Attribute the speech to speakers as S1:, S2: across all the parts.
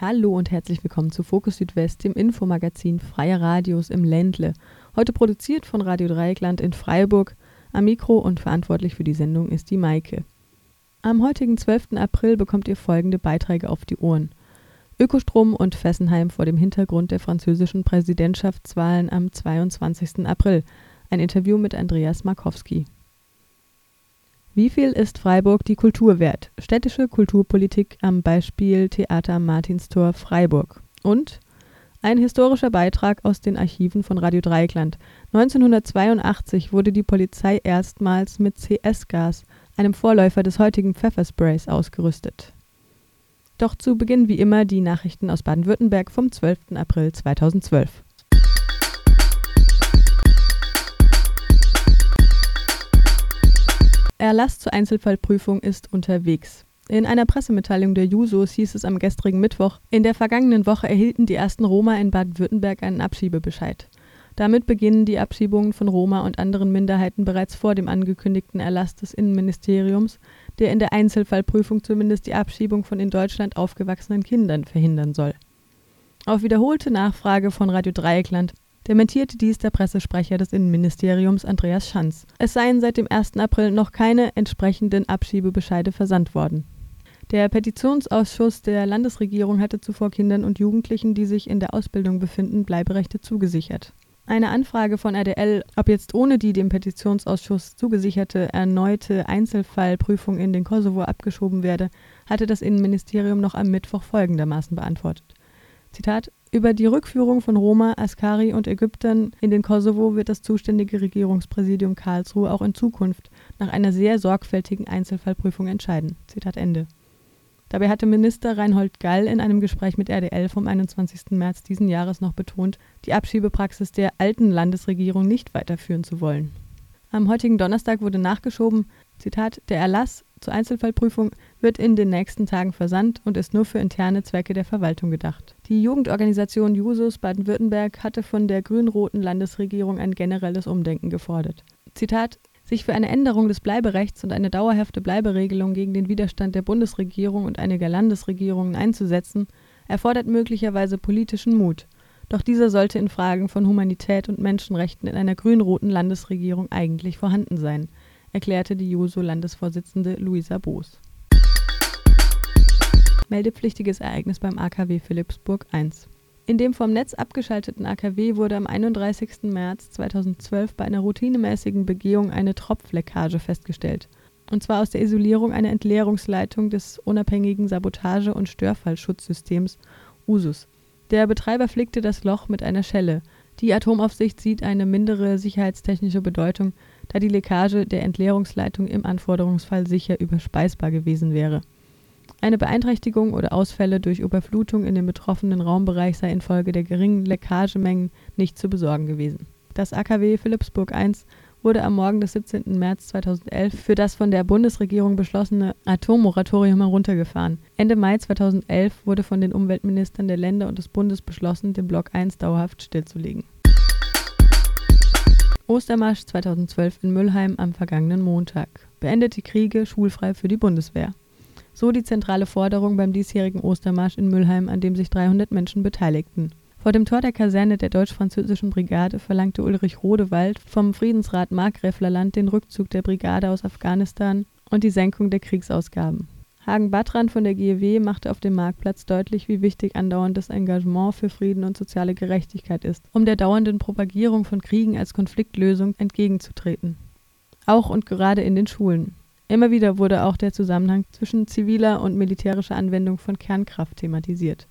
S1: Hallo und herzlich willkommen zu Fokus Südwest, dem Infomagazin Freier Radios im Ländle. Heute produziert von Radio Dreieckland in Freiburg. Am Mikro und verantwortlich für die Sendung ist die Maike. Am heutigen 12. April bekommt ihr folgende Beiträge auf die Ohren. Ökostrom und Fessenheim vor dem Hintergrund der französischen Präsidentschaftswahlen am 22. April. Ein Interview mit Andreas Markowski. Wie viel ist Freiburg die Kultur wert? Städtische Kulturpolitik am Beispiel Theater Martinstor Freiburg. Und ein historischer Beitrag aus den Archiven von Radio Dreieckland. 1982 wurde die Polizei erstmals mit CS-Gas, einem Vorläufer des heutigen Pfeffersprays, ausgerüstet. Doch zu Beginn wie immer die Nachrichten aus Baden-Württemberg vom 12. April 2012. Erlass zur Einzelfallprüfung ist unterwegs. In einer Pressemitteilung der Jusos hieß es am gestrigen Mittwoch, in der vergangenen Woche erhielten die ersten Roma in Baden-Württemberg einen Abschiebebescheid. Damit beginnen die Abschiebungen von Roma und anderen Minderheiten bereits vor dem angekündigten Erlass des Innenministeriums, der in der Einzelfallprüfung zumindest die Abschiebung von in Deutschland aufgewachsenen Kindern verhindern soll. Auf wiederholte Nachfrage von Radio Dreieckland dementierte dies der Pressesprecher des Innenministeriums Andreas Schanz. Es seien seit dem 1. April noch keine entsprechenden Abschiebebescheide versandt worden. Der Petitionsausschuss der Landesregierung hatte zuvor Kindern und Jugendlichen, die sich in der Ausbildung befinden, Bleiberechte zugesichert. Eine Anfrage von RDL, ob jetzt ohne die dem Petitionsausschuss zugesicherte erneute Einzelfallprüfung in den Kosovo abgeschoben werde, hatte das Innenministerium noch am Mittwoch folgendermaßen beantwortet. Zitat über die Rückführung von Roma, Askari und Ägyptern in den Kosovo wird das zuständige Regierungspräsidium Karlsruhe auch in Zukunft nach einer sehr sorgfältigen Einzelfallprüfung entscheiden. Zitat Ende. Dabei hatte Minister Reinhold Gall in einem Gespräch mit RDL vom 21. März diesen Jahres noch betont, die Abschiebepraxis der alten Landesregierung nicht weiterführen zu wollen. Am heutigen Donnerstag wurde nachgeschoben, Zitat, der Erlass zur Einzelfallprüfung wird in den nächsten Tagen versandt und ist nur für interne Zwecke der Verwaltung gedacht. Die Jugendorganisation Jusos Baden-Württemberg hatte von der grün-roten Landesregierung ein generelles Umdenken gefordert. Zitat sich für eine Änderung des Bleiberechts und eine dauerhafte Bleiberegelung gegen den Widerstand der Bundesregierung und einiger Landesregierungen einzusetzen, erfordert möglicherweise politischen Mut. Doch dieser sollte in Fragen von Humanität und Menschenrechten in einer grün-roten Landesregierung eigentlich vorhanden sein, erklärte die JUSO-Landesvorsitzende Luisa Boos. Meldepflichtiges Ereignis beim AKW Philippsburg 1. In dem vom Netz abgeschalteten AKW wurde am 31. März 2012 bei einer routinemäßigen Begehung eine Tropfleckage festgestellt. Und zwar aus der Isolierung einer Entleerungsleitung des unabhängigen Sabotage- und Störfallschutzsystems USUS. Der Betreiber flickte das Loch mit einer Schelle. Die Atomaufsicht sieht eine mindere sicherheitstechnische Bedeutung, da die Leckage der Entleerungsleitung im Anforderungsfall sicher überspeisbar gewesen wäre. Eine Beeinträchtigung oder Ausfälle durch Überflutung in dem betroffenen Raumbereich sei infolge der geringen Leckagemengen nicht zu besorgen gewesen. Das AKW Philippsburg I wurde am Morgen des 17. März 2011 für das von der Bundesregierung beschlossene Atommoratorium heruntergefahren. Ende Mai 2011 wurde von den Umweltministern der Länder und des Bundes beschlossen, den Block 1 dauerhaft stillzulegen. Ostermarsch 2012 in Müllheim am vergangenen Montag. Beendete Kriege schulfrei für die Bundeswehr. So die zentrale Forderung beim diesjährigen Ostermarsch in Müllheim, an dem sich 300 Menschen beteiligten. Vor dem Tor der Kaserne der deutsch-französischen Brigade verlangte Ulrich Rodewald vom Friedensrat Markgräflerland den Rückzug der Brigade aus Afghanistan und die Senkung der Kriegsausgaben. Hagen Battran von der GEW machte auf dem Marktplatz deutlich, wie wichtig andauerndes Engagement für Frieden und soziale Gerechtigkeit ist, um der dauernden Propagierung von Kriegen als Konfliktlösung entgegenzutreten. Auch und gerade in den Schulen. Immer wieder wurde auch der Zusammenhang zwischen ziviler und militärischer Anwendung von Kernkraft thematisiert.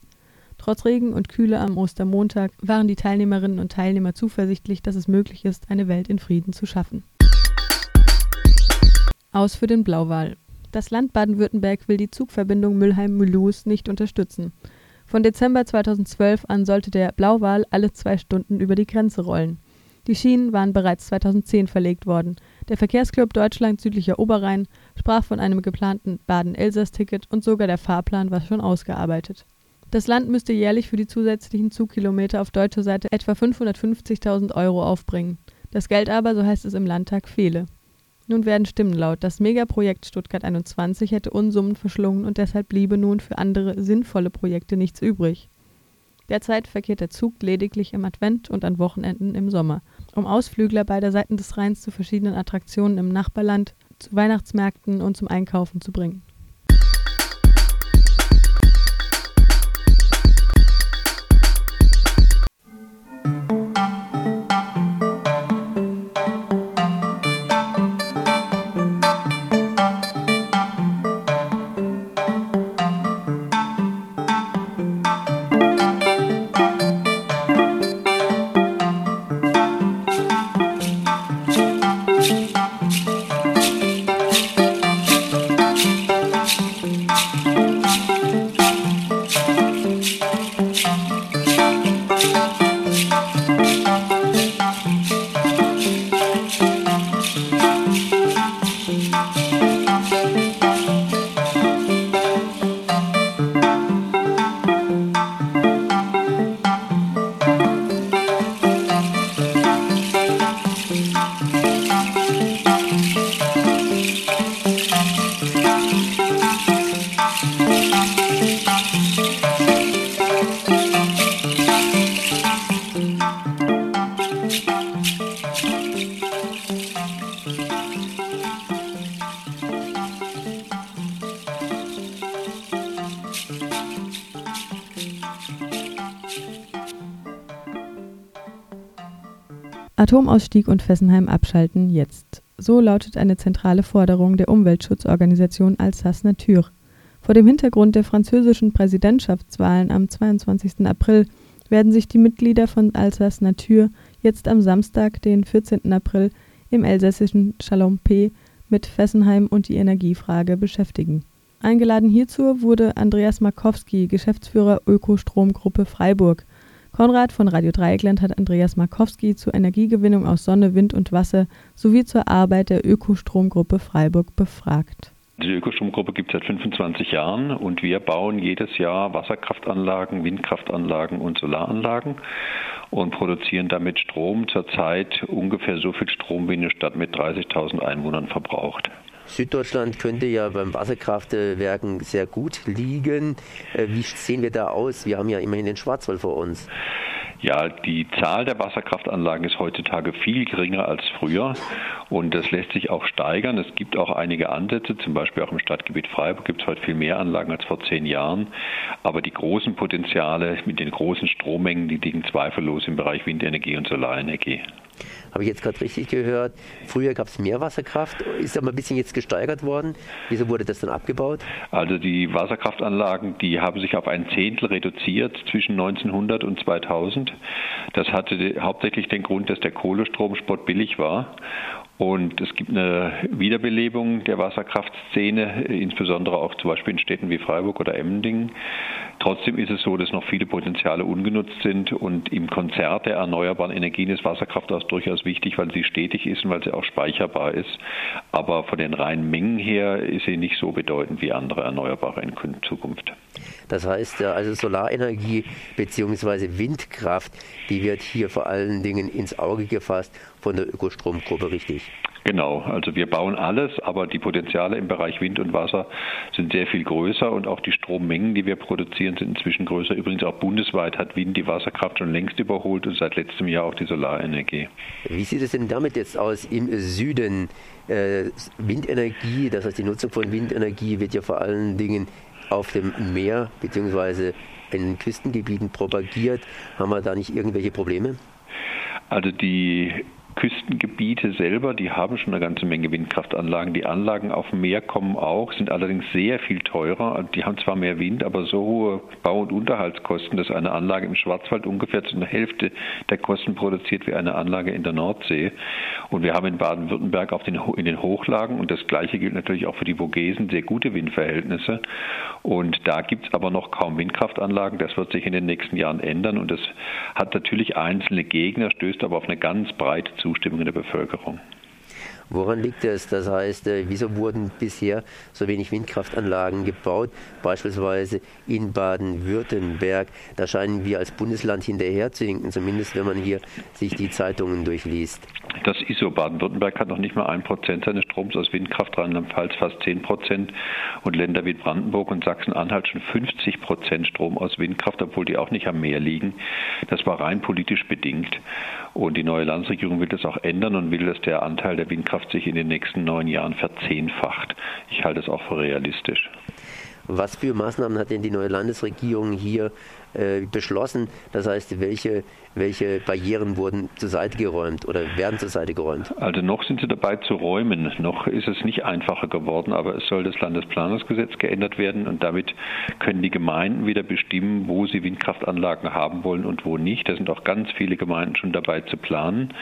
S1: Trotz Regen und Kühle am Ostermontag waren die Teilnehmerinnen und Teilnehmer zuversichtlich, dass es möglich ist, eine Welt in Frieden zu schaffen. Aus für den Blauwal. Das Land Baden-Württemberg will die Zugverbindung Mülheim-Mulhouse nicht unterstützen. Von Dezember 2012 an sollte der Blauwal alle zwei Stunden über die Grenze rollen. Die Schienen waren bereits 2010 verlegt worden. Der Verkehrsclub Deutschland Südlicher Oberrhein sprach von einem geplanten Baden-Elsass-Ticket und sogar der Fahrplan war schon ausgearbeitet. Das Land müsste jährlich für die zusätzlichen Zugkilometer auf deutscher Seite etwa 550.000 Euro aufbringen. Das Geld aber, so heißt es im Landtag, fehle. Nun werden Stimmen laut, das Megaprojekt Stuttgart 21 hätte Unsummen verschlungen und deshalb bliebe nun für andere sinnvolle Projekte nichts übrig. Derzeit verkehrt der Zug lediglich im Advent und an Wochenenden im Sommer, um Ausflügler beider Seiten des Rheins zu verschiedenen Attraktionen im Nachbarland, zu Weihnachtsmärkten und zum Einkaufen zu bringen. Atomausstieg und Fessenheim abschalten jetzt. So lautet eine zentrale Forderung der Umweltschutzorganisation Alsace Nature. Vor dem Hintergrund der französischen Präsidentschaftswahlen am 22. April werden sich die Mitglieder von Alsace Nature jetzt am Samstag, den 14. April, im elsässischen Chalampé mit Fessenheim und die Energiefrage beschäftigen. Eingeladen hierzu wurde Andreas Markowski, Geschäftsführer Ökostromgruppe Freiburg. Konrad von Radio Dreieckland hat Andreas Markowski zur Energiegewinnung aus Sonne, Wind und Wasser sowie zur Arbeit der Ökostromgruppe Freiburg befragt.
S2: Die Ökostromgruppe gibt es seit 25 Jahren und wir bauen jedes Jahr Wasserkraftanlagen, Windkraftanlagen und Solaranlagen und produzieren damit Strom zurzeit ungefähr so viel Strom wie eine Stadt mit 30.000 Einwohnern verbraucht.
S3: Süddeutschland könnte ja beim Wasserkraftwerken sehr gut liegen. Äh, wie sehen wir da aus? Wir haben ja immerhin den Schwarzwald vor uns.
S2: Ja, die Zahl der Wasserkraftanlagen ist heutzutage viel geringer als früher und das lässt sich auch steigern. Es gibt auch einige Ansätze, zum Beispiel auch im Stadtgebiet Freiburg gibt es heute viel mehr Anlagen als vor zehn Jahren. Aber die großen Potenziale mit den großen Strommengen, die liegen zweifellos im Bereich Windenergie und Solarenergie.
S3: Habe ich jetzt gerade richtig gehört? Früher gab es mehr Wasserkraft, ist aber ein bisschen jetzt gesteigert worden. Wieso wurde das dann abgebaut?
S2: Also die Wasserkraftanlagen, die haben sich auf ein Zehntel reduziert zwischen 1900 und 2000. Das hatte hauptsächlich den Grund, dass der Kohlestrom spottbillig war und es gibt eine Wiederbelebung der Wasserkraftszene, insbesondere auch zum Beispiel in Städten wie Freiburg oder Emmendingen. Trotzdem ist es so, dass noch viele Potenziale ungenutzt sind und im Konzert der erneuerbaren Energien ist Wasserkraft auch durchaus wichtig, weil sie stetig ist und weil sie auch speicherbar ist. Aber von den reinen Mengen her ist sie nicht so bedeutend wie andere Erneuerbare in Zukunft.
S3: Das heißt, also Solarenergie bzw. Windkraft, die wird hier vor allen Dingen ins Auge gefasst von der Ökostromgruppe, richtig?
S2: Genau, also wir bauen alles, aber die Potenziale im Bereich Wind und Wasser sind sehr viel größer und auch die Strommengen, die wir produzieren, sind inzwischen größer. Übrigens auch bundesweit hat Wind die Wasserkraft schon längst überholt und seit letztem Jahr auch die Solarenergie.
S3: Wie sieht es denn damit jetzt aus im Süden? Äh, Windenergie, das heißt die Nutzung von Windenergie wird ja vor allen Dingen auf dem Meer bzw. in den Küstengebieten propagiert. Haben wir da nicht irgendwelche Probleme?
S2: Also die Küstengebiete selber, die haben schon eine ganze Menge Windkraftanlagen. Die Anlagen auf dem Meer kommen auch, sind allerdings sehr viel teurer. Die haben zwar mehr Wind, aber so hohe Bau- und Unterhaltskosten, dass eine Anlage im Schwarzwald ungefähr zu einer Hälfte der Kosten produziert wie eine Anlage in der Nordsee. Und wir haben in Baden-Württemberg den, in den Hochlagen, und das Gleiche gilt natürlich auch für die Vogesen, sehr gute Windverhältnisse. Und da gibt es aber noch kaum Windkraftanlagen. Das wird sich in den nächsten Jahren ändern. Und das hat natürlich einzelne Gegner, stößt aber auf eine ganz breite Zustimmung in der Bevölkerung.
S3: Woran liegt es? Das heißt, äh, wieso wurden bisher so wenig Windkraftanlagen gebaut? Beispielsweise in Baden-Württemberg. Da scheinen wir als Bundesland hinterher zu hinken, zumindest wenn man hier sich die Zeitungen durchliest.
S2: Das ist so. Baden-Württemberg hat noch nicht mal ein Prozent seines Stroms aus Windkraft, Rheinland-Pfalz fast zehn Prozent und Länder wie Brandenburg und Sachsen-Anhalt schon 50 Prozent Strom aus Windkraft, obwohl die auch nicht am Meer liegen. Das war rein politisch bedingt. Und die neue Landesregierung will das auch ändern und will, dass der Anteil der Windkraft sich in den nächsten neun Jahren verzehnfacht. Ich halte das auch für realistisch.
S3: Was für Maßnahmen hat denn die neue Landesregierung hier äh, beschlossen? Das heißt, welche, welche Barrieren wurden zur Seite geräumt oder werden zur Seite geräumt?
S2: Also noch sind sie dabei zu räumen. Noch ist es nicht einfacher geworden, aber es soll das Landesplanungsgesetz geändert werden und damit können die Gemeinden wieder bestimmen, wo sie Windkraftanlagen haben wollen und wo nicht. Da sind auch ganz viele Gemeinden schon dabei zu planen.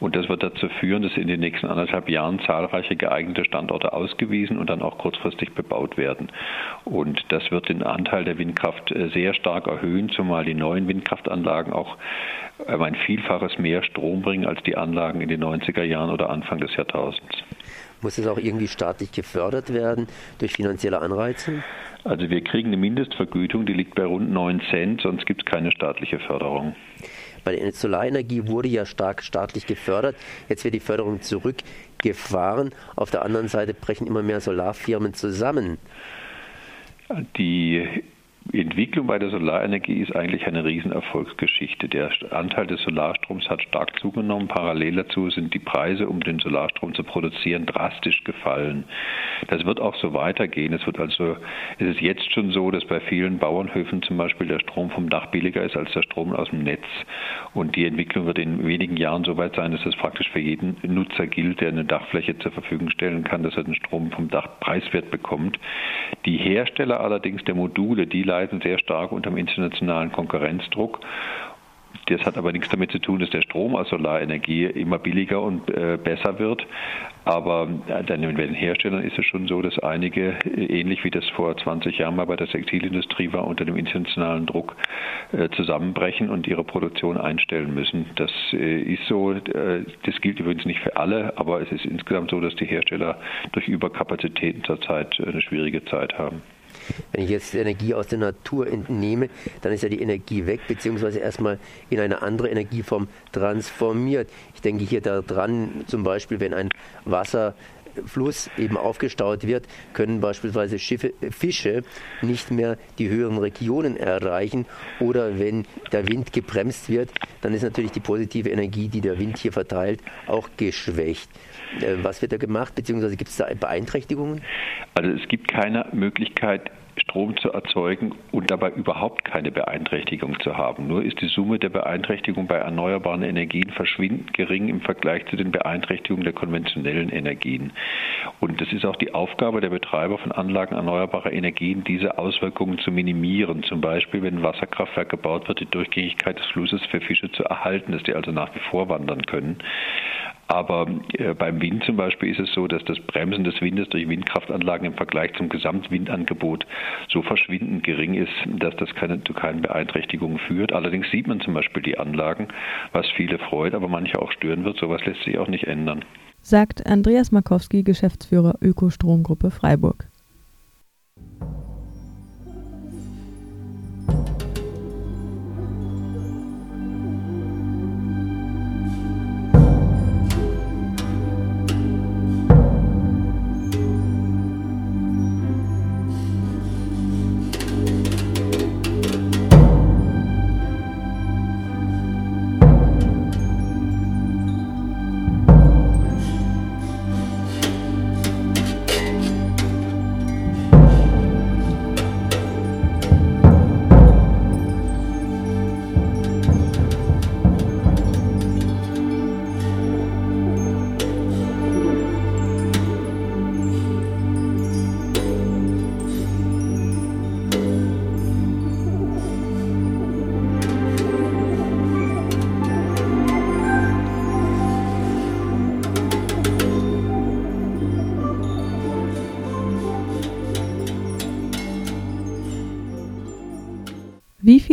S2: Und das wird dazu führen, dass in den nächsten anderthalb Jahren zahlreiche geeignete Standorte ausgewiesen und dann auch kurzfristig bebaut werden. Und das wird den Anteil der Windkraft äh, sehr stark erhöhen, zumal die neuen Windkraftanlagen auch um ein Vielfaches mehr Strom bringen als die Anlagen in den 90er Jahren oder Anfang des Jahrtausends.
S3: Muss es auch irgendwie staatlich gefördert werden durch finanzielle Anreize?
S2: Also wir kriegen eine Mindestvergütung, die liegt bei rund 9 Cent, sonst gibt es keine staatliche Förderung.
S3: Bei der Solarenergie wurde ja stark staatlich gefördert. Jetzt wird die Förderung zurückgefahren. Auf der anderen Seite brechen immer mehr Solarfirmen zusammen.
S2: Die Entwicklung bei der Solarenergie ist eigentlich eine Riesenerfolgsgeschichte. Der Anteil des Solarstroms hat stark zugenommen. Parallel dazu sind die Preise, um den Solarstrom zu produzieren, drastisch gefallen. Das wird auch so weitergehen. Es wird also, es ist jetzt schon so, dass bei vielen Bauernhöfen zum Beispiel der Strom vom Dach billiger ist als der Strom aus dem Netz. Und die Entwicklung wird in wenigen Jahren so weit sein, dass es praktisch für jeden Nutzer gilt, der eine Dachfläche zur Verfügung stellen kann, dass er den Strom vom Dach preiswert bekommt. Die Hersteller allerdings der Module, die leiden sehr stark unter dem internationalen Konkurrenzdruck. Das hat aber nichts damit zu tun, dass der Strom aus Solarenergie immer billiger und äh, besser wird. Aber äh, dann bei den Herstellern ist es schon so, dass einige, äh, ähnlich wie das vor 20 Jahren mal bei der Textilindustrie war, unter dem internationalen Druck zusammenbrechen und ihre Produktion einstellen müssen. Das ist so. Das gilt übrigens nicht für alle, aber es ist insgesamt so, dass die Hersteller durch Überkapazitäten zurzeit eine schwierige Zeit haben.
S3: Wenn ich jetzt Energie aus der Natur entnehme, dann ist ja die Energie weg, beziehungsweise erstmal in eine andere Energieform transformiert. Ich denke hier daran, zum Beispiel, wenn ein Wasserfluss eben aufgestaut wird, können beispielsweise Schiffe, Fische nicht mehr die höheren Regionen erreichen. Oder wenn der Wind gebremst wird, dann ist natürlich die positive Energie, die der Wind hier verteilt, auch geschwächt. Äh, was wird da gemacht, beziehungsweise gibt es da Beeinträchtigungen?
S2: Also es gibt keine Möglichkeit, Strom zu erzeugen und dabei überhaupt keine Beeinträchtigung zu haben. Nur ist die Summe der Beeinträchtigung bei erneuerbaren Energien verschwindend gering im Vergleich zu den Beeinträchtigungen der konventionellen Energien. Und es ist auch die Aufgabe der Betreiber von Anlagen erneuerbarer Energien, diese Auswirkungen zu minimieren. Zum Beispiel, wenn ein Wasserkraftwerk gebaut wird, die Durchgängigkeit des Flusses für Fische zu erhalten, dass die also nach wie vor wandern können. Aber äh, beim Wind zum Beispiel ist es so, dass das Bremsen des Windes durch Windkraftanlagen im Vergleich zum Gesamtwindangebot so verschwindend gering ist, dass das keine, zu keinen Beeinträchtigungen führt. Allerdings sieht man zum Beispiel die Anlagen, was viele freut, aber manche auch stören wird. Sowas lässt sich auch nicht ändern.
S1: Sagt Andreas Markowski, Geschäftsführer Ökostromgruppe Freiburg.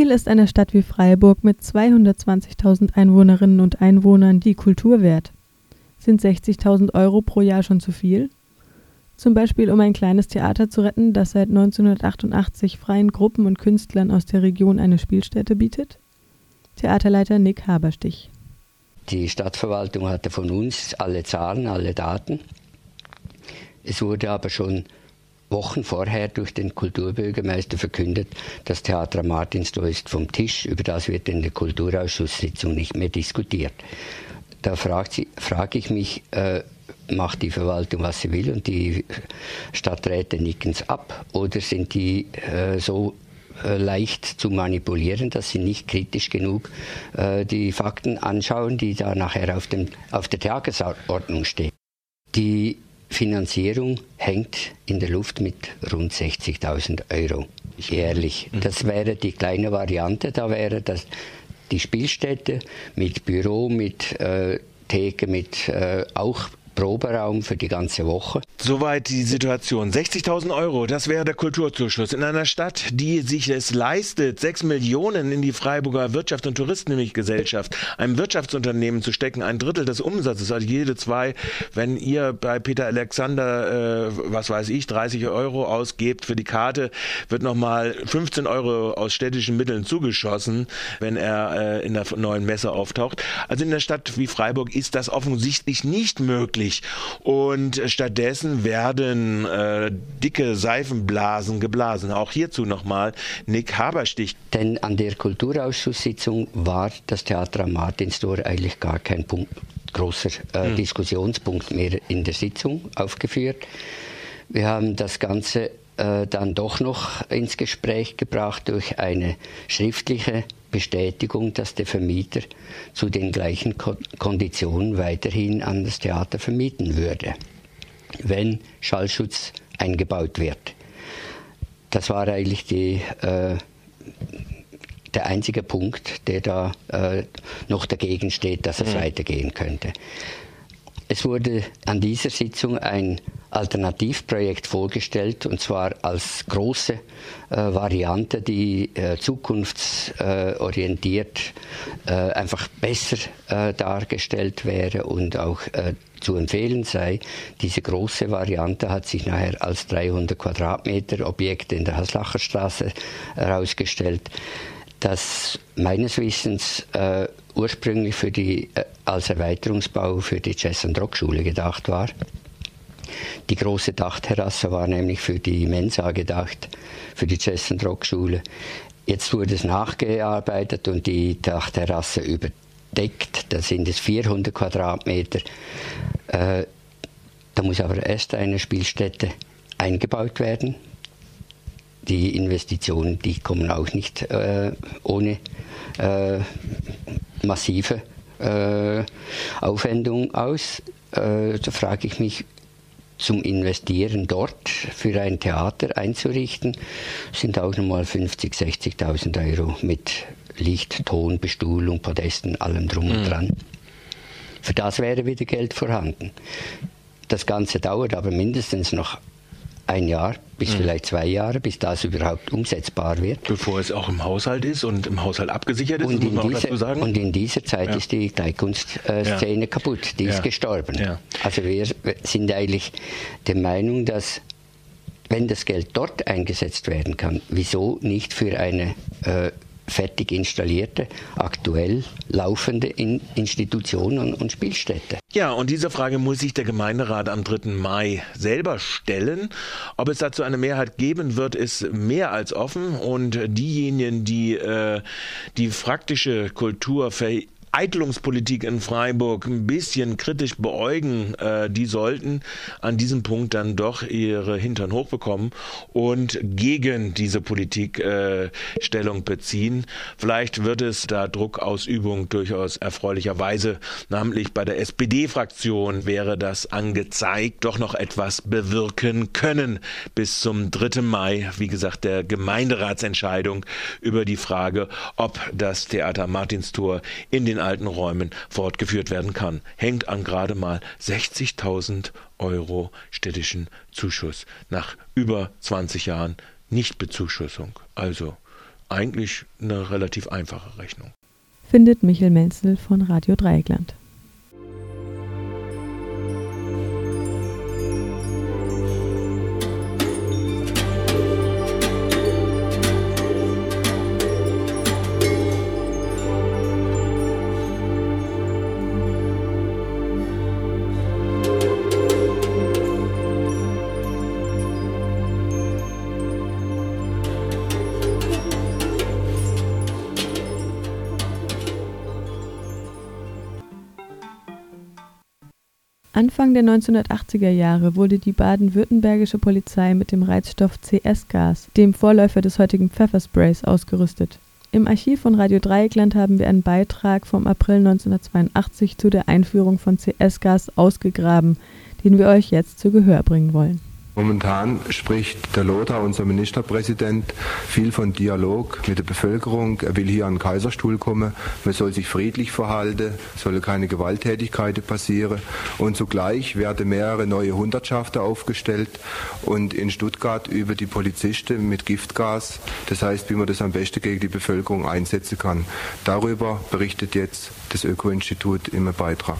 S1: Viel ist einer Stadt wie Freiburg mit 220.000 Einwohnerinnen und Einwohnern die Kultur wert? Sind 60.000 Euro pro Jahr schon zu viel? Zum Beispiel, um ein kleines Theater zu retten, das seit 1988 freien Gruppen und Künstlern aus der Region eine Spielstätte bietet? Theaterleiter Nick Haberstich.
S4: Die Stadtverwaltung hatte von uns alle Zahlen, alle Daten. Es wurde aber schon Wochen vorher durch den Kulturbürgermeister verkündet, das Theater Martinstor ist vom Tisch, über das wird in der Kulturausschusssitzung nicht mehr diskutiert. Da frage frag ich mich, äh, macht die Verwaltung, was sie will und die Stadträte nicken es ab oder sind die äh, so äh, leicht zu manipulieren, dass sie nicht kritisch genug äh, die Fakten anschauen, die da nachher auf, dem, auf der Tagesordnung stehen. Die Finanzierung hängt in der Luft mit rund 60.000 Euro jährlich. Mhm. Das wäre die kleine Variante, da wäre das die Spielstätte mit Büro, mit äh, Theke, mit äh, auch Proberaum für die ganze Woche.
S5: Soweit die Situation. 60.000 Euro, das wäre der Kulturzuschuss in einer Stadt, die sich es leistet, 6 Millionen in die Freiburger Wirtschaft und Touristengesellschaft, einem Wirtschaftsunternehmen zu stecken, ein Drittel des Umsatzes, also jede zwei. Wenn ihr bei Peter Alexander, äh, was weiß ich, 30 Euro ausgebt für die Karte, wird nochmal 15 Euro aus städtischen Mitteln zugeschossen, wenn er äh, in der neuen Messe auftaucht. Also in der Stadt wie Freiburg ist das offensichtlich nicht möglich möglich. Und stattdessen werden äh, dicke Seifenblasen geblasen. Auch hierzu nochmal Nick Haberstich.
S4: Denn an der Kulturausschusssitzung war das Theater am Martinstor eigentlich gar kein Punkt, großer äh, hm. Diskussionspunkt mehr in der Sitzung aufgeführt. Wir haben das Ganze äh, dann doch noch ins Gespräch gebracht durch eine schriftliche Bestätigung, dass der Vermieter zu den gleichen Ko Konditionen weiterhin an das Theater vermieten würde, wenn Schallschutz eingebaut wird. Das war eigentlich die, äh, der einzige Punkt, der da äh, noch dagegen steht, dass es mhm. weitergehen könnte. Es wurde an dieser Sitzung ein Alternativprojekt vorgestellt, und zwar als große äh, Variante, die äh, zukunftsorientiert äh, einfach besser äh, dargestellt wäre und auch äh, zu empfehlen sei. Diese große Variante hat sich nachher als 300 Quadratmeter Objekt in der Haslacher Straße herausgestellt das meines Wissens äh, ursprünglich für die, äh, als Erweiterungsbau für die Jazz- und Rockschule gedacht war. Die große Dachterrasse war nämlich für die Mensa gedacht, für die Jazz- und Rockschule. Jetzt wurde es nachgearbeitet und die Dachterrasse überdeckt. Da sind es 400 Quadratmeter. Äh, da muss aber erst eine Spielstätte eingebaut werden. Die Investitionen, die kommen auch nicht äh, ohne äh, massive äh, Aufwendung aus. Äh, da frage ich mich, zum Investieren dort für ein Theater einzurichten, sind auch nochmal 50.000, 60.000 Euro mit Licht, Ton, Bestuhlung, Podesten, allem drum und mhm. dran. Für das wäre wieder Geld vorhanden. Das Ganze dauert aber mindestens noch ein Jahr bis mhm. vielleicht zwei Jahre, bis das überhaupt umsetzbar wird.
S5: Bevor es auch im Haushalt ist und im Haushalt abgesichert ist,
S4: und muss man diese, dazu sagen. Und in dieser Zeit ja. ist die Kleinkunstszene ja. kaputt, die ja. ist gestorben. Also wir sind eigentlich der Meinung, dass wenn das Geld dort eingesetzt werden kann, wieso nicht für eine äh, fertig installierte, aktuell laufende in Institutionen und Spielstätte.
S5: Ja, und diese Frage muss sich der Gemeinderat am 3. Mai selber stellen. Ob es dazu eine Mehrheit geben wird, ist mehr als offen. Und diejenigen, die äh, die praktische Kultur ver Eitlungspolitik in Freiburg ein bisschen kritisch beäugen, äh, die sollten an diesem Punkt dann doch ihre Hintern hochbekommen und gegen diese Politik äh, Stellung beziehen. Vielleicht wird es da Druckausübung durchaus erfreulicherweise, namentlich bei der SPD-Fraktion wäre das angezeigt, doch noch etwas bewirken können bis zum 3. Mai, wie gesagt, der Gemeinderatsentscheidung über die Frage, ob das Theater Martinstor in den alten Räumen fortgeführt werden kann. Hängt an gerade mal 60.000 Euro städtischen Zuschuss nach über 20 Jahren Nichtbezuschussung. Also eigentlich eine relativ einfache Rechnung.
S1: Findet Michel Menzel von Radio Dreieckland. Anfang der 1980er Jahre wurde die baden-württembergische Polizei mit dem Reizstoff CS-Gas, dem Vorläufer des heutigen Pfeffersprays, ausgerüstet. Im Archiv von Radio Dreieckland haben wir einen Beitrag vom April 1982 zu der Einführung von CS-Gas ausgegraben, den wir euch jetzt zu Gehör bringen wollen.
S6: Momentan spricht der Lothar, unser Ministerpräsident, viel von Dialog mit der Bevölkerung. Er will hier an den Kaiserstuhl kommen. Man soll sich friedlich verhalten, soll keine Gewalttätigkeiten passieren. Und zugleich werden mehrere neue Hundertschaften aufgestellt und in Stuttgart über die Polizisten mit Giftgas. Das heißt, wie man das am besten gegen die Bevölkerung einsetzen kann. Darüber berichtet jetzt das Öko-Institut im Beitrag.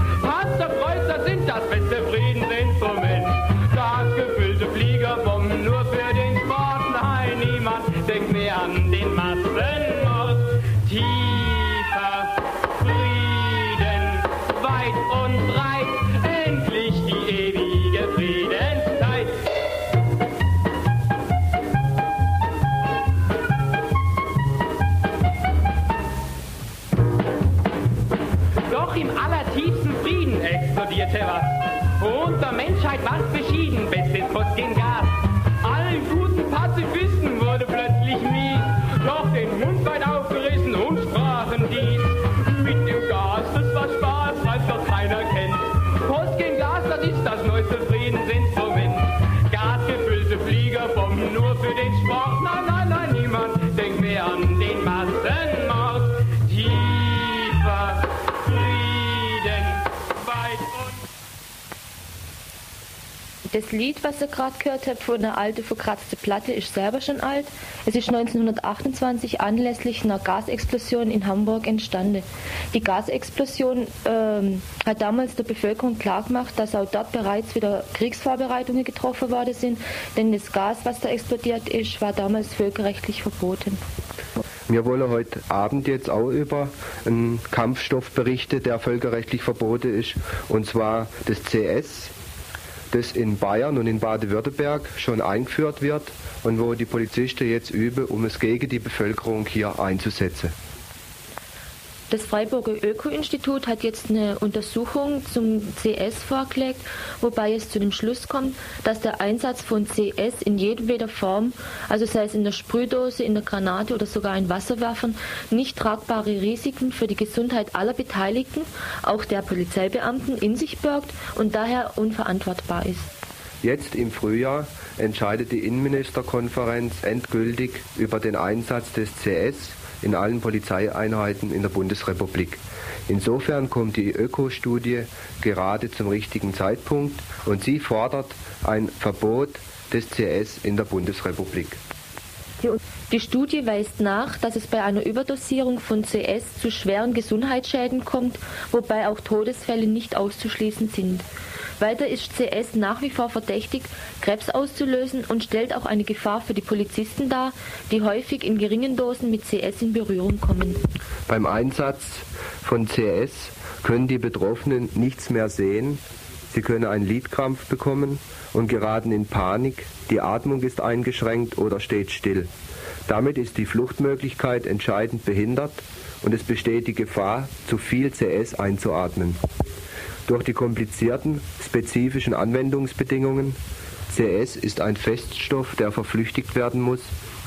S7: Gas, das ist das neueste Friedensinstrument.
S8: Das Lied, was ihr gerade gehört habt, von einer alten verkratzte Platte, ist selber schon alt. Es ist 1928 anlässlich einer Gasexplosion in Hamburg entstanden. Die Gasexplosion ähm, hat damals der Bevölkerung klargemacht, dass auch dort bereits wieder Kriegsvorbereitungen getroffen worden sind, denn das Gas, was da explodiert ist, war damals völkerrechtlich verboten.
S6: Wir wollen heute Abend jetzt auch über einen Kampfstoff berichten, der völkerrechtlich verboten ist, und zwar das CS, das in Bayern und in Baden-Württemberg schon eingeführt wird und wo die Polizisten jetzt üben, um es gegen die Bevölkerung hier einzusetzen.
S8: Das Freiburger Öko-Institut hat jetzt eine Untersuchung zum CS vorgelegt, wobei es zu dem Schluss kommt, dass der Einsatz von CS in jedweder Form, also sei es in der Sprühdose, in der Granate oder sogar in Wasserwerfern, nicht tragbare Risiken für die Gesundheit aller Beteiligten, auch der Polizeibeamten, in sich birgt und daher unverantwortbar ist.
S6: Jetzt im Frühjahr entscheidet die Innenministerkonferenz endgültig über den Einsatz des CS in allen Polizeieinheiten in der Bundesrepublik. Insofern kommt die Öko-Studie gerade zum richtigen Zeitpunkt und sie fordert ein Verbot des CS in der Bundesrepublik.
S8: Die Studie weist nach, dass es bei einer Überdosierung von CS zu schweren Gesundheitsschäden kommt, wobei auch Todesfälle nicht auszuschließen sind. Weiter ist CS nach wie vor verdächtig, Krebs auszulösen und stellt auch eine Gefahr für die Polizisten dar, die häufig in geringen Dosen mit CS in Berührung kommen.
S6: Beim Einsatz von CS können die Betroffenen nichts mehr sehen, sie können einen Lidkrampf bekommen und geraten in Panik, die Atmung ist eingeschränkt oder steht still. Damit ist die Fluchtmöglichkeit entscheidend behindert und es besteht die Gefahr, zu viel CS einzuatmen. durch die komplizierten spezifischen Anwendungsbedingungen, CS ist ein Feststoff, der verflüchtigt werden muss,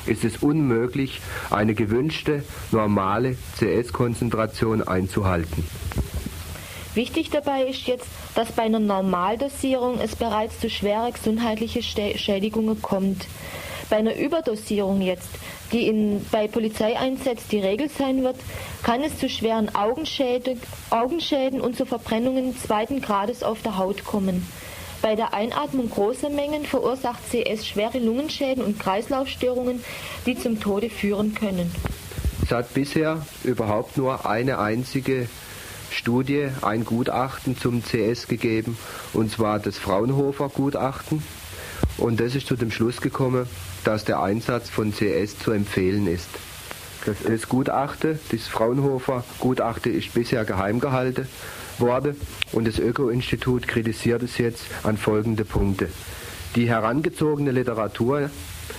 S6: ist es unmöglich, eine gewünschte normale CS-Konzentration einzuhalten.
S8: Wichtig dabei ist jetzt, dass bei einer Normaldosierung es bereits zu schweren gesundheitlichen Schädigungen kommt. Bei einer Überdosierung jetzt, die in, bei Polizeieinsätzen die Regel sein wird, kann es zu schweren Augenschäden, Augenschäden und zu Verbrennungen zweiten Grades auf der Haut kommen. Bei der Einatmung großer Mengen verursacht CS schwere Lungenschäden und Kreislaufstörungen, die zum Tode führen können.
S6: Es hat bisher überhaupt nur eine einzige Studie, ein Gutachten zum CS gegeben, und zwar das Fraunhofer Gutachten. Und das ist zu dem Schluss gekommen, dass der Einsatz von CS zu empfehlen ist. Das, Gutachten, das Fraunhofer Gutachten ist bisher geheim gehalten worden und das Öko-Institut kritisiert es jetzt an folgende Punkte. Die herangezogene Literatur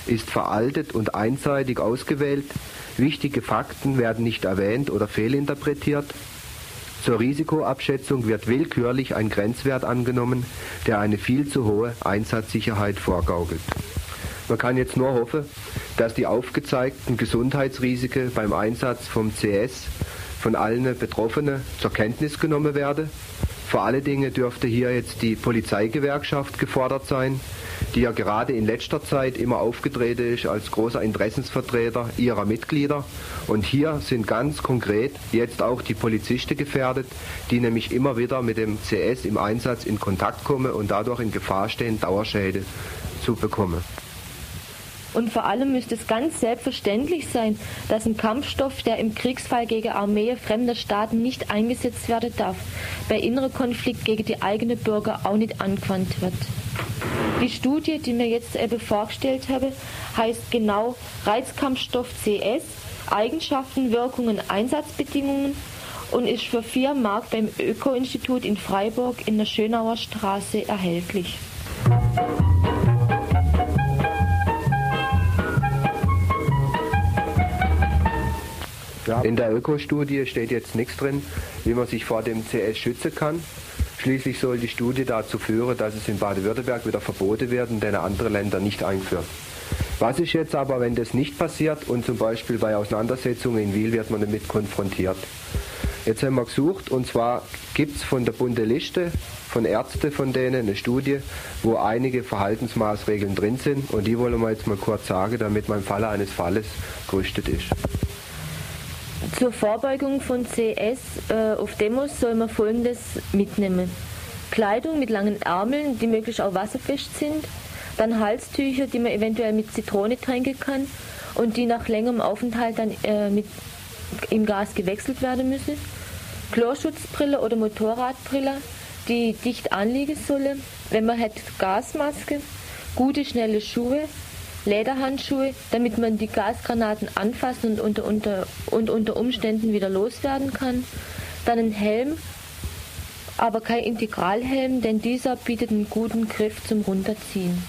S6: ist veraltet und einseitig ausgewählt. Wichtige Fakten werden nicht erwähnt oder fehlinterpretiert. Zur Risikoabschätzung wird willkürlich ein Grenzwert angenommen, der eine viel zu hohe Einsatzsicherheit vorgaukelt. Man kann jetzt nur hoffen, dass die aufgezeigten Gesundheitsrisiken beim Einsatz vom CS von allen Betroffenen zur Kenntnis genommen werde. Vor allen Dingen dürfte hier jetzt die Polizeigewerkschaft gefordert sein, die ja gerade in letzter Zeit immer aufgetreten ist als großer Interessensvertreter ihrer Mitglieder. Und hier sind ganz konkret jetzt auch die Polizisten gefährdet, die nämlich immer wieder mit dem CS im Einsatz in Kontakt kommen und dadurch in Gefahr stehen, Dauerschäde zu bekommen.
S8: Und vor allem müsste es ganz selbstverständlich sein, dass ein Kampfstoff, der im Kriegsfall gegen Armee fremder Staaten nicht eingesetzt werden darf, bei innerer Konflikt gegen die eigenen Bürger auch nicht angewandt wird. Die Studie, die mir jetzt eben vorgestellt habe, heißt genau Reizkampfstoff CS, Eigenschaften, Wirkungen, Einsatzbedingungen und ist für 4 Mark beim Öko-Institut in Freiburg in der Schönauer Straße erhältlich.
S6: In der Ökostudie steht jetzt nichts drin, wie man sich vor dem CS schützen kann. Schließlich soll die Studie dazu führen, dass es in Baden-Württemberg wieder verboten wird und in andere Länder nicht eingeführt. Was ist jetzt aber, wenn das nicht passiert und zum Beispiel bei Auseinandersetzungen in Wiel wird man damit konfrontiert? Jetzt haben wir gesucht und zwar gibt es von der bunte Liste von Ärzten von denen eine Studie, wo einige Verhaltensmaßregeln drin sind und die wollen wir jetzt mal kurz sagen, damit man im Falle eines Falles gerüstet ist.
S8: Zur Vorbeugung von CS äh, auf Demos soll man folgendes mitnehmen. Kleidung mit langen Ärmeln, die möglichst auch wasserfest sind. Dann Halstücher, die man eventuell mit Zitrone tränken kann und die nach längerem Aufenthalt dann äh, mit, im Gas gewechselt werden müssen. Chlorschutzbrille oder Motorradbrille, die dicht anliegen sollen. Wenn man hat Gasmaske, gute schnelle Schuhe, Lederhandschuhe, damit man die Gasgranaten anfassen und unter, unter, und unter Umständen wieder loswerden kann. Dann ein Helm, aber kein Integralhelm, denn dieser bietet einen guten Griff zum Runterziehen.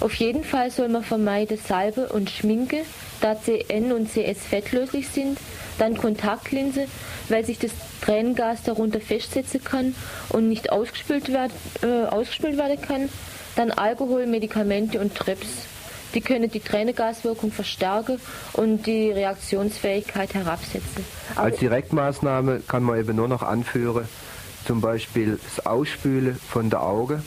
S8: Auf jeden Fall soll man vermeiden Salbe und Schminke, da CN und CS fettlöslich sind, dann Kontaktlinse, weil sich das Tränengas darunter festsetzen kann und nicht ausgespült, werd, äh, ausgespült werden kann, dann Alkohol, Medikamente und Trips. Die können die Tränengaswirkung verstärken und die Reaktionsfähigkeit herabsetzen.
S6: Als Direktmaßnahme kann man eben nur noch anführen, zum Beispiel das Ausspülen von der Auge,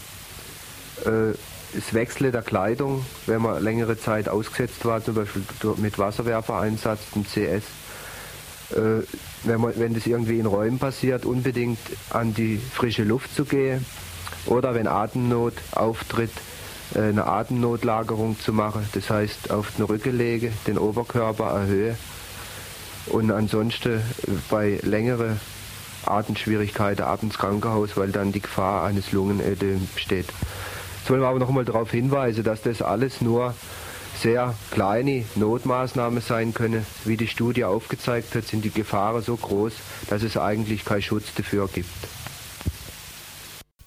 S6: äh, das Wechseln der Kleidung, wenn man längere Zeit ausgesetzt war, zum Beispiel mit Wasserwerfereinsatz, dem CS. Äh, wenn, man, wenn das irgendwie in Räumen passiert, unbedingt an die frische Luft zu gehen oder wenn Atemnot auftritt, eine Atemnotlagerung zu machen. Das heißt, auf den Rücken lege, den Oberkörper erhöhe und ansonsten bei längeren Atemschwierigkeiten ab ins Krankenhaus, weil dann die Gefahr eines Lungenödems besteht. Jetzt wollen wir aber noch einmal darauf hinweisen, dass das alles nur sehr kleine Notmaßnahmen sein können. Wie die Studie aufgezeigt hat, sind die Gefahren so groß, dass es eigentlich keinen Schutz dafür gibt.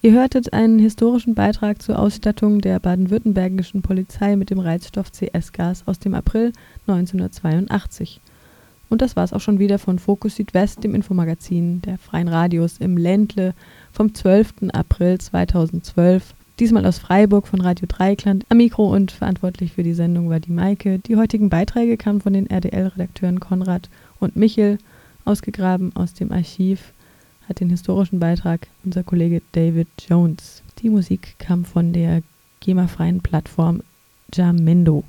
S1: Ihr hörtet einen historischen Beitrag zur Ausstattung der baden-württembergischen Polizei mit dem Reizstoff CS-Gas aus dem April 1982. Und das war es auch schon wieder von Fokus Südwest, dem Infomagazin der Freien Radios im Ländle vom 12. April 2012. Diesmal aus Freiburg von Radio Dreikland. Am Mikro und verantwortlich für die Sendung war die Maike. Die heutigen Beiträge kamen von den RDL-Redakteuren Konrad und Michel, ausgegraben aus dem Archiv, hat den historischen Beitrag unser Kollege David Jones. Die Musik kam von der GEMA-freien Plattform Jamendo.